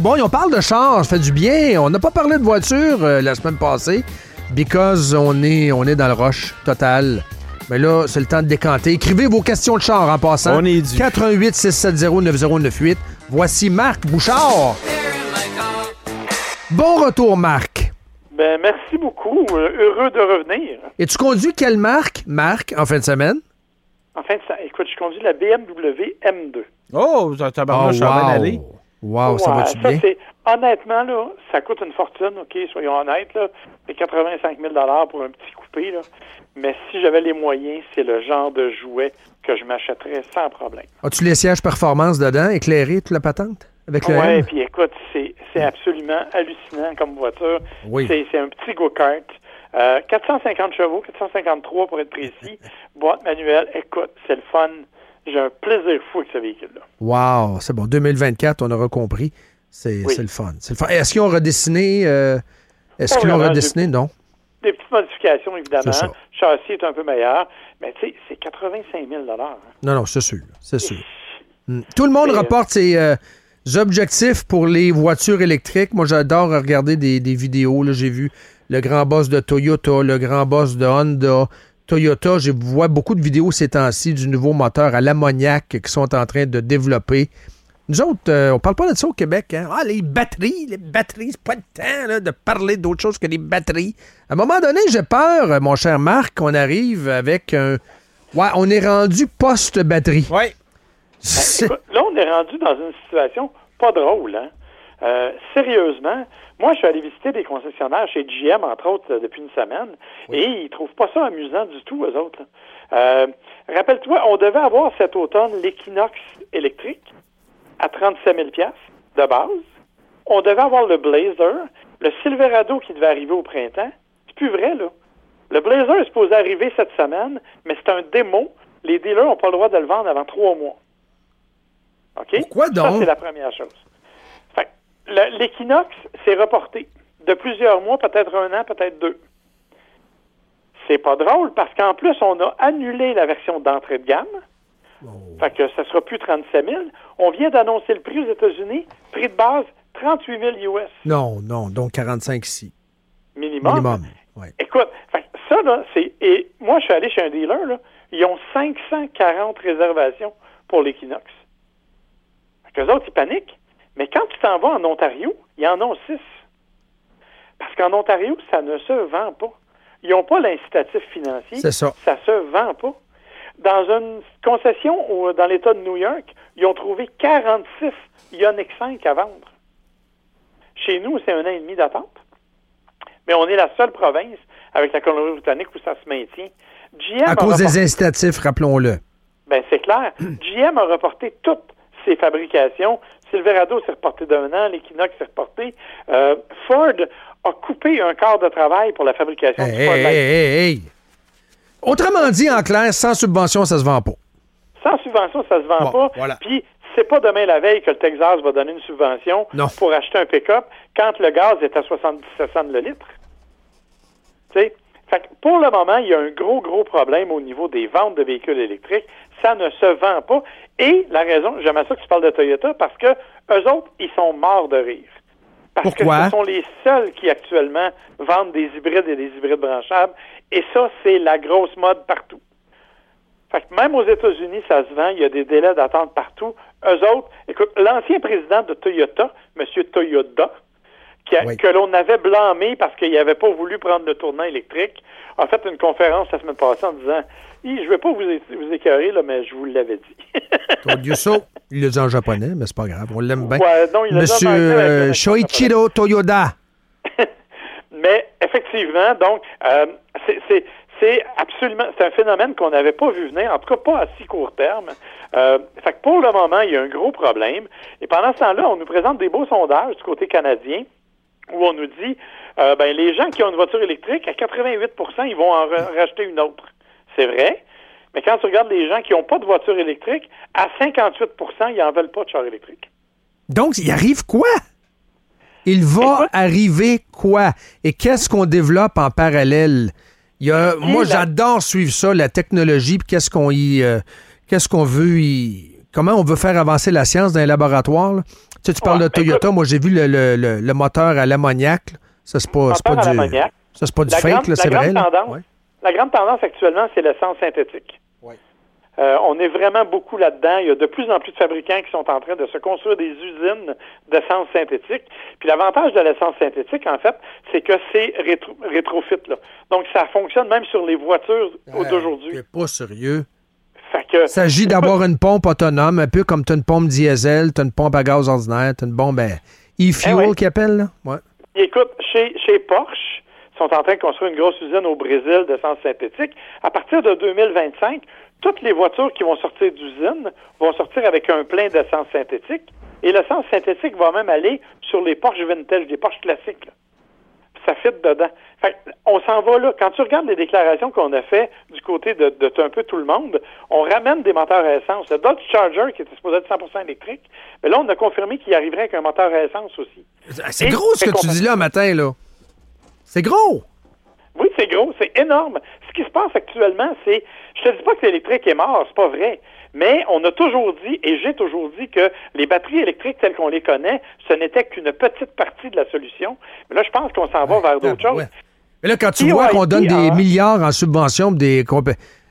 Bon, on parle de char, ça fait du bien. On n'a pas parlé de voiture euh, la semaine passée, because on est, on est dans le rush total. Mais là, c'est le temps de décanter. Écrivez vos questions de char en passant. On est dû. 88 670 9098. Voici Marc Bouchard. Bon retour, Marc. Ben, merci beaucoup. Euh, heureux de revenir. Et tu conduis quelle marque, Marc, en fin de semaine? En fait, ça, écoute, je conduis la BMW M2. Oh, ça tabarnouche, ça va Wow, ça Ouais, va-tu bien? honnêtement, là, ça coûte une fortune, OK, soyons honnêtes, là. C'est 85 000 pour un petit coupé, là. Mais si j'avais les moyens, c'est le genre de jouet que je m'achèterais sans problème. As-tu les sièges performance dedans, éclairés, toute la patente? Avec le Ouais, puis écoute, c'est, c'est absolument hallucinant comme voiture. Oui. C'est, c'est un petit go-kart. Euh, 450 chevaux, 453 pour être précis. Boîte manuelle. Écoute, c'est le fun. J'ai un plaisir fou avec ce véhicule-là. Wow, c'est bon. 2024, on aura compris. C'est Oui. le fun. Est-ce qu'ils ont redessiné? euh, Est-ce qu'ils l'ont vraiment, redessiné? Non. Des petites modifications, évidemment. Le châssis est un peu meilleur. Mais tu sais, c'est 85 000 hein. Non, non, c'est sûr. C'est sûr. Hmm. Tout le monde euh, reporte ses euh, objectifs pour les voitures électriques. Moi, j'adore regarder des, des vidéos. J'ai vu le grand boss de Toyota, le grand boss de Honda. Toyota, je vois beaucoup de vidéos ces temps-ci du nouveau moteur à l'ammoniac qu'ils sont en train de développer. Nous autres, euh, on parle pas de ça au Québec. Hein? Ah, les batteries, les batteries, c'est pas le temps là, de parler d'autre chose que les batteries. À un moment donné, j'ai peur, euh, mon cher Marc, qu'on arrive avec un... Ouais, on est rendu post-batterie. Oui. Écoute, là, on est rendu dans une situation pas drôle. Hein? Euh, sérieusement, moi, je suis allé visiter des concessionnaires chez GM, entre autres, euh, depuis une semaine, et ils trouvent pas ça amusant du tout, eux autres. Euh, Rappelle-toi, on devait avoir cet automne l'Equinox électrique à 37 000 de base. On devait avoir le Blazer, le Silverado qui devait arriver au printemps. C'est plus vrai, là. Le Blazer est supposé arriver cette semaine, mais c'est un démo. Les dealers n'ont pas le droit de le vendre avant trois mois. OK? Pourquoi Ça, donc? c'est la première chose. Que l'équinoxe s'est reporté de plusieurs mois, peut-être un an, peut-être deux. C'est pas drôle parce qu'en plus, on a annulé la version d'entrée de gamme. Fait que ça sera plus 37 000. On vient d'annoncer le prix aux États-Unis. Prix de base, 38 000 US Non, non, donc 45 ici. minimum. Minimum. Ouais. Écoute, fait que ça, là, c'est. Et moi, je suis allé chez un dealer, là. Ils ont 540 réservations pour l'Equinox. Fait qu'eux autres, ils paniquent. Mais quand tu t'en vas en Ontario, ils en ont 6. Parce qu'en Ontario, ça ne se vend pas. Ils n'ont pas l'incitatif financier. C'est ça. Ça se vend pas. Dans une concession au- dans l'État de New York, ils ont trouvé 46 Ioniq 5 à vendre. Chez nous, c'est un an et demi d'attente. Mais on est la seule province avec la Colombie-Britannique où ça se maintient. GM À cause des incitatifs, rappelons-le. ben, c'est clair. GM a reporté toutes ses fabrications. Silverado s'est reporté d'un an, l'Equinox s'est reporté. Euh, Ford a coupé un quart de travail pour la fabrication Hey, du Ford hey, hey. Autrement dit, en clair, sans subvention, ça se vend pas. Sans subvention, ça se vend Bon, pas. voilà. Puis, c'est pas demain la veille que le Texas va donner une subvention Non. pour acheter un pick-up quand le gaz est à 77 cents le litre. Fait que pour le moment, il y a un gros, gros problème au niveau des ventes de véhicules électriques. Ça ne se vend pas. Et la raison, j'aimerais ça que tu parles de Toyota parce que eux autres, ils sont morts de rire. Parce Pourquoi? que ce sont les seuls qui actuellement vendent des hybrides et des hybrides branchables. Et ça, c'est la grosse mode partout. Fait que même aux États-Unis, ça se vend, il y a des délais d'attente partout. Eux autres, écoute, l'ancien président de Toyota, M. Toyota, qui a- Oui. que l'on avait blâmé parce qu'il n'avait pas voulu prendre le tournant électrique, a fait une conférence la semaine passée en disant Hi, Je ne vais pas vous, écœurer, là, mais je vous l'avais dit. Toyo So, il le dit en japonais, mais c'est pas grave, on l'aime bien. Ouais, non, il Monsieur euh, Shoichiro Toyoda. Mais effectivement, donc, euh, c'est absolument, c'est un phénomène qu'on n'avait pas vu venir, en tout cas pas à si court terme. Euh, fait que pour le moment, il y a un gros problème. Et pendant ce temps-là, on nous présente des beaux sondages du côté canadien où on nous dit, euh, ben, les gens qui ont une voiture électrique, à 88% ils vont en ra- racheter une autre. C'est vrai. Mais quand tu regardes les gens qui n'ont pas de voiture électrique, à 58% ils n'en veulent pas de char électrique. Donc, il arrive quoi? Il va arriver quoi? Et qu'est-ce qu'on développe en parallèle? Il y a, moi, la- j'adore suivre ça, la technologie, puis qu'est-ce qu'on y, euh, qu'est-ce qu'on veut y, comment on veut faire avancer la science dans les laboratoires. là. Tu, sais, tu parles de Toyota. Moi, j'ai vu le, le, le, moteur à l'ammoniac. Ça, c'est pas, pas du. Ça, c'est pas du fake, c'est vrai. La grande tendance actuellement, c'est l'essence synthétique. Euh, on est vraiment beaucoup là-dedans. Il y a de plus en plus de fabricants qui sont en train de se construire des usines d'essence synthétique. Puis l'avantage de l'essence synthétique, en fait, c'est que c'est rétro rétrofit. Là. Donc ça fonctionne même sur les voitures d'aujourd'hui. C'est pas sérieux. Il s'agit d'avoir une pompe autonome, un peu comme tu as une pompe diesel, tu as une pompe à gaz ordinaire, tu as une bombe e-fuel eh qui appelle. Là. Ouais. Écoute, chez, chez Porsche, ils sont en train de construire une grosse usine au Brésil d'essence synthétique. À partir de 2025, toutes les voitures qui vont sortir d'usine vont sortir avec un plein d'essence synthétique. Et l'essence synthétique va même aller sur les Porsche vintage, les Porsche classiques. Fit dedans. on s'en va là. Quand tu regardes les déclarations qu'on a fait du côté de, un peu tout le monde, on ramène des moteurs à essence. Le Dodge Charger, qui était supposé être 100% électrique, mais là, on a confirmé qu'il arriverait avec un moteur à essence aussi. C'est gros ce que tu dis là matin, là. C'est gros! Oui, c'est gros, c'est énorme. Ce qui se passe actuellement, c'est, je te dis pas que l'électrique est mort, c'est pas vrai. Mais on a toujours dit, et j'ai toujours dit, que les batteries électriques telles qu'on les connaît, ce n'était qu'une petite partie de la solution. Mais là, je pense qu'on s'en va vers d'autres choses. Mais là, quand tu vois qu'on donne des milliards en subvention des,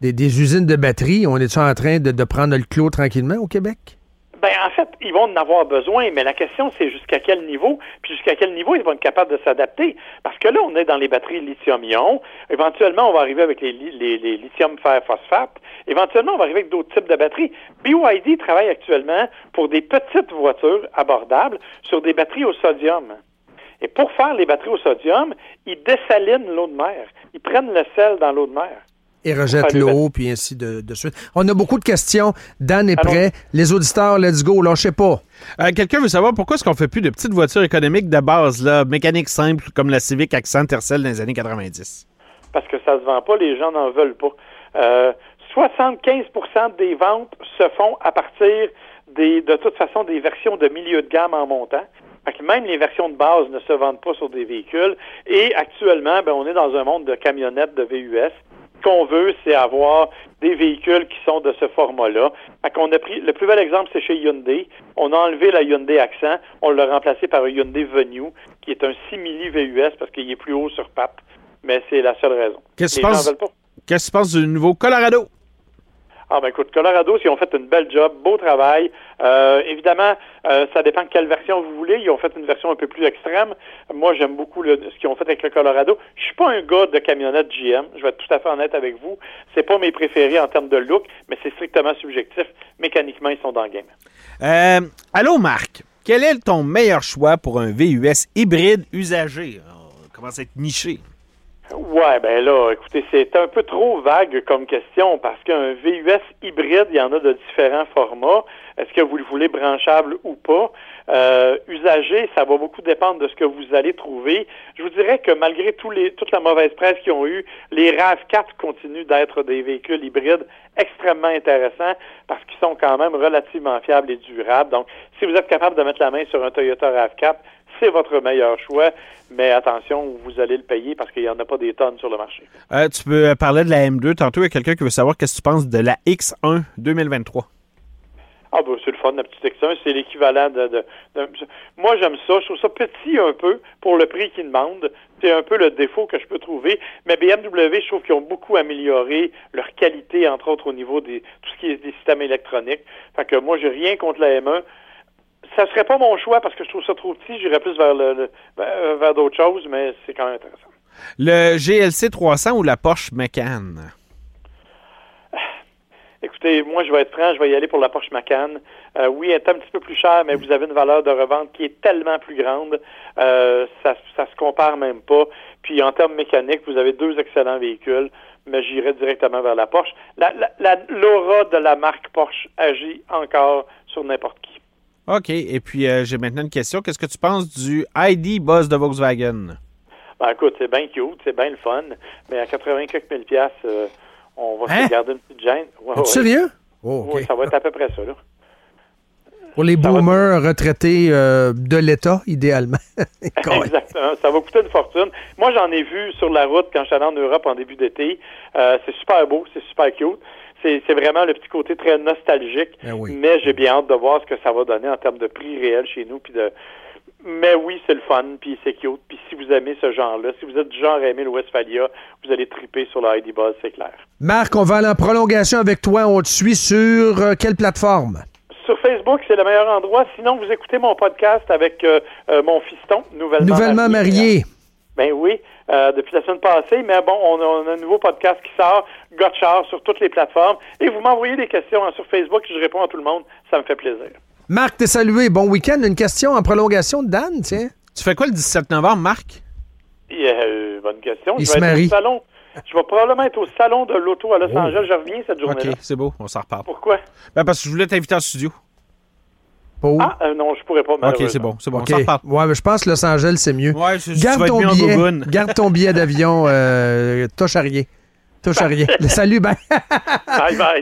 des, usines de batteries, on est en train de, de prendre le clos tranquillement au Québec? Ben, en fait, ils vont en avoir besoin, mais la question, c'est jusqu'à quel niveau, puis jusqu'à quel niveau ils vont être capables de s'adapter? Parce que là, on est dans les batteries lithium-ion. Éventuellement, on va arriver avec les, les, les lithium-fer-phosphate. Éventuellement, on va arriver avec d'autres types de batteries. BYD travaille actuellement pour des petites voitures abordables sur des batteries au sodium. Et pour faire les batteries au sodium, ils dessalinent l'eau de mer. Ils prennent le sel dans l'eau de mer et rejette l'eau, puis ainsi de, suite. On a beaucoup de questions. Dan est prêt. Les auditeurs, let's go, lâchez pas. Euh, quelqu'un veut savoir pourquoi est-ce qu'on fait plus de petites voitures économiques de base, là, mécaniques simples, comme la Civic Accent Tercel dans les années 90? Parce que ça se vend pas, les gens n'en veulent pas. 75% euh, des ventes se font à partir des, de toute façon, des versions de milieu de gamme en montant. même les versions de base ne se vendent pas sur des véhicules. Et actuellement, ben, on est dans un monde de camionnettes, de VUS qu'on veut, c'est avoir des véhicules qui sont de ce format-là. On a pris le plus bel exemple, c'est chez Hyundai. On a enlevé la Hyundai Accent, on l'a remplacé par un Hyundai Venue, qui est un simili VUS parce qu'il est plus haut sur pape. Mais c'est la seule raison. Qu'est-ce que tu penses du nouveau Colorado? Ah ben écoute, Colorado, ils ont fait une belle job, beau travail. Euh, évidemment, euh, ça dépend de quelle version vous voulez. Ils ont fait une version un peu plus extrême. Moi, j'aime beaucoup ce qu'ils ont fait avec le Colorado. Je suis pas un gars de camionnette GM. Je vais être tout à fait honnête avec vous. C'est pas mes préférés en termes de look, mais c'est strictement subjectif. Mécaniquement, ils sont dans le game. Euh, allô, Marc. Quel est ton meilleur choix pour un VUS hybride usagé? On commence à être niché. Ouais, ben là, écoutez, c'est un peu trop vague comme question parce qu'un VUS hybride, il y en a de différents formats. Est-ce que vous le voulez branchable ou pas? Euh, usagé, ça va beaucoup dépendre de ce que vous allez trouver. Je vous dirais que malgré tous les, toute la mauvaise presse qu'ils ont eu, les RAV4 continuent d'être des véhicules hybrides extrêmement intéressants parce qu'ils sont quand même relativement fiables et durables. Donc, si vous êtes capable de mettre la main sur un Toyota RAV4, c'est votre meilleur choix, mais attention, vous allez le payer parce qu'il n'y en a pas des tonnes sur le marché. Euh, tu peux parler de la M2. Tantôt, il y a quelqu'un qui veut savoir qu'est-ce que tu penses de la X1 2023. Ah ben c'est le fun, la petite X1, c'est l'équivalent de, Moi j'aime ça, je trouve ça petit un peu pour le prix qu'ils demandent. C'est un peu le défaut que je peux trouver. Mais BMW, je trouve qu'ils ont beaucoup amélioré leur qualité, entre autres au niveau des tout ce qui est des systèmes électroniques. Fait que moi j'ai rien contre la M1 ça serait pas mon choix parce que je trouve ça trop petit. J'irais plus vers le, euh, vers d'autres choses, mais c'est quand même intéressant. Le GLC 300 ou la Porsche Macan? Écoutez, moi, je vais être franc, je vais y aller pour la Porsche Macan. Euh, oui, elle est un petit peu plus chère, mais vous avez une valeur de revente qui est tellement plus grande, euh, ça, ça se compare même pas. Puis en termes mécaniques, vous avez deux excellents véhicules, mais j'irai directement vers la Porsche. L'aura de la marque Porsche agit encore sur n'importe qui. OK. Et puis, euh, j'ai maintenant une question. Qu'est-ce que tu penses du ID Buzz de Volkswagen? Ben, écoute, c'est bien cute, c'est bien le fun, mais à 80 quelques mille piastres, euh, on va se hein? garder une petite gêne. Ouais, Sérieux? Oh, oui, ça va être à peu près ça, là. Pour les boomers retraités euh, de l'État, idéalement. Exactement. Ça va coûter une fortune. Moi, j'en ai vu sur la route quand je suis allé en Europe en début d'été. c'est super beau, c'est super cute c'est vraiment le petit côté très nostalgique. Ben oui. Mais j'ai bien hâte de voir ce que ça va donner en termes de prix réel chez nous. Puis de... Mais oui, c'est le fun, puis c'est cute. Puis si vous aimez ce genre-là, si vous êtes du genre à aimer le Westphalia, vous allez triper sur le ID Buzz, c'est clair. Marc, on va aller en prolongation avec toi. On te suit sur euh, quelle plateforme? Sur Facebook, c'est le meilleur endroit. Sinon, vous écoutez mon podcast avec euh, euh, mon fiston, nouvellement, Nouvellement marié. Ben oui, euh, depuis la semaine passée. Mais bon, on a, on a un nouveau podcast qui sort, Gotchard, sur toutes les plateformes. Et vous m'envoyez des questions hein, sur Facebook, je réponds à tout le monde. Ça me fait plaisir. Marc, t'es salué. Bon week-end. Une question en prolongation de Dan, tiens. Tu fais quoi le 17 novembre, Marc? Euh, bonne question. Il je se vais être marie. au salon. Je vais probablement être au salon de l'auto à Los Angeles. Je reviens cette OK, journée-là. c'est beau, on s'en reparle. Pourquoi? Ben, parce que je voulais t'inviter en studio. Pour? Ah, euh, non, je pourrais pas. OK, c'est bon, c'est bon, OK. on s'en reparle. Ouais, mais je pense que Los Angeles, c'est mieux. Ouais, je, Garde ton billet. Garde ton billet d'avion. Euh, touche à rien. Touche à rien. Salut, ben. Bye bye.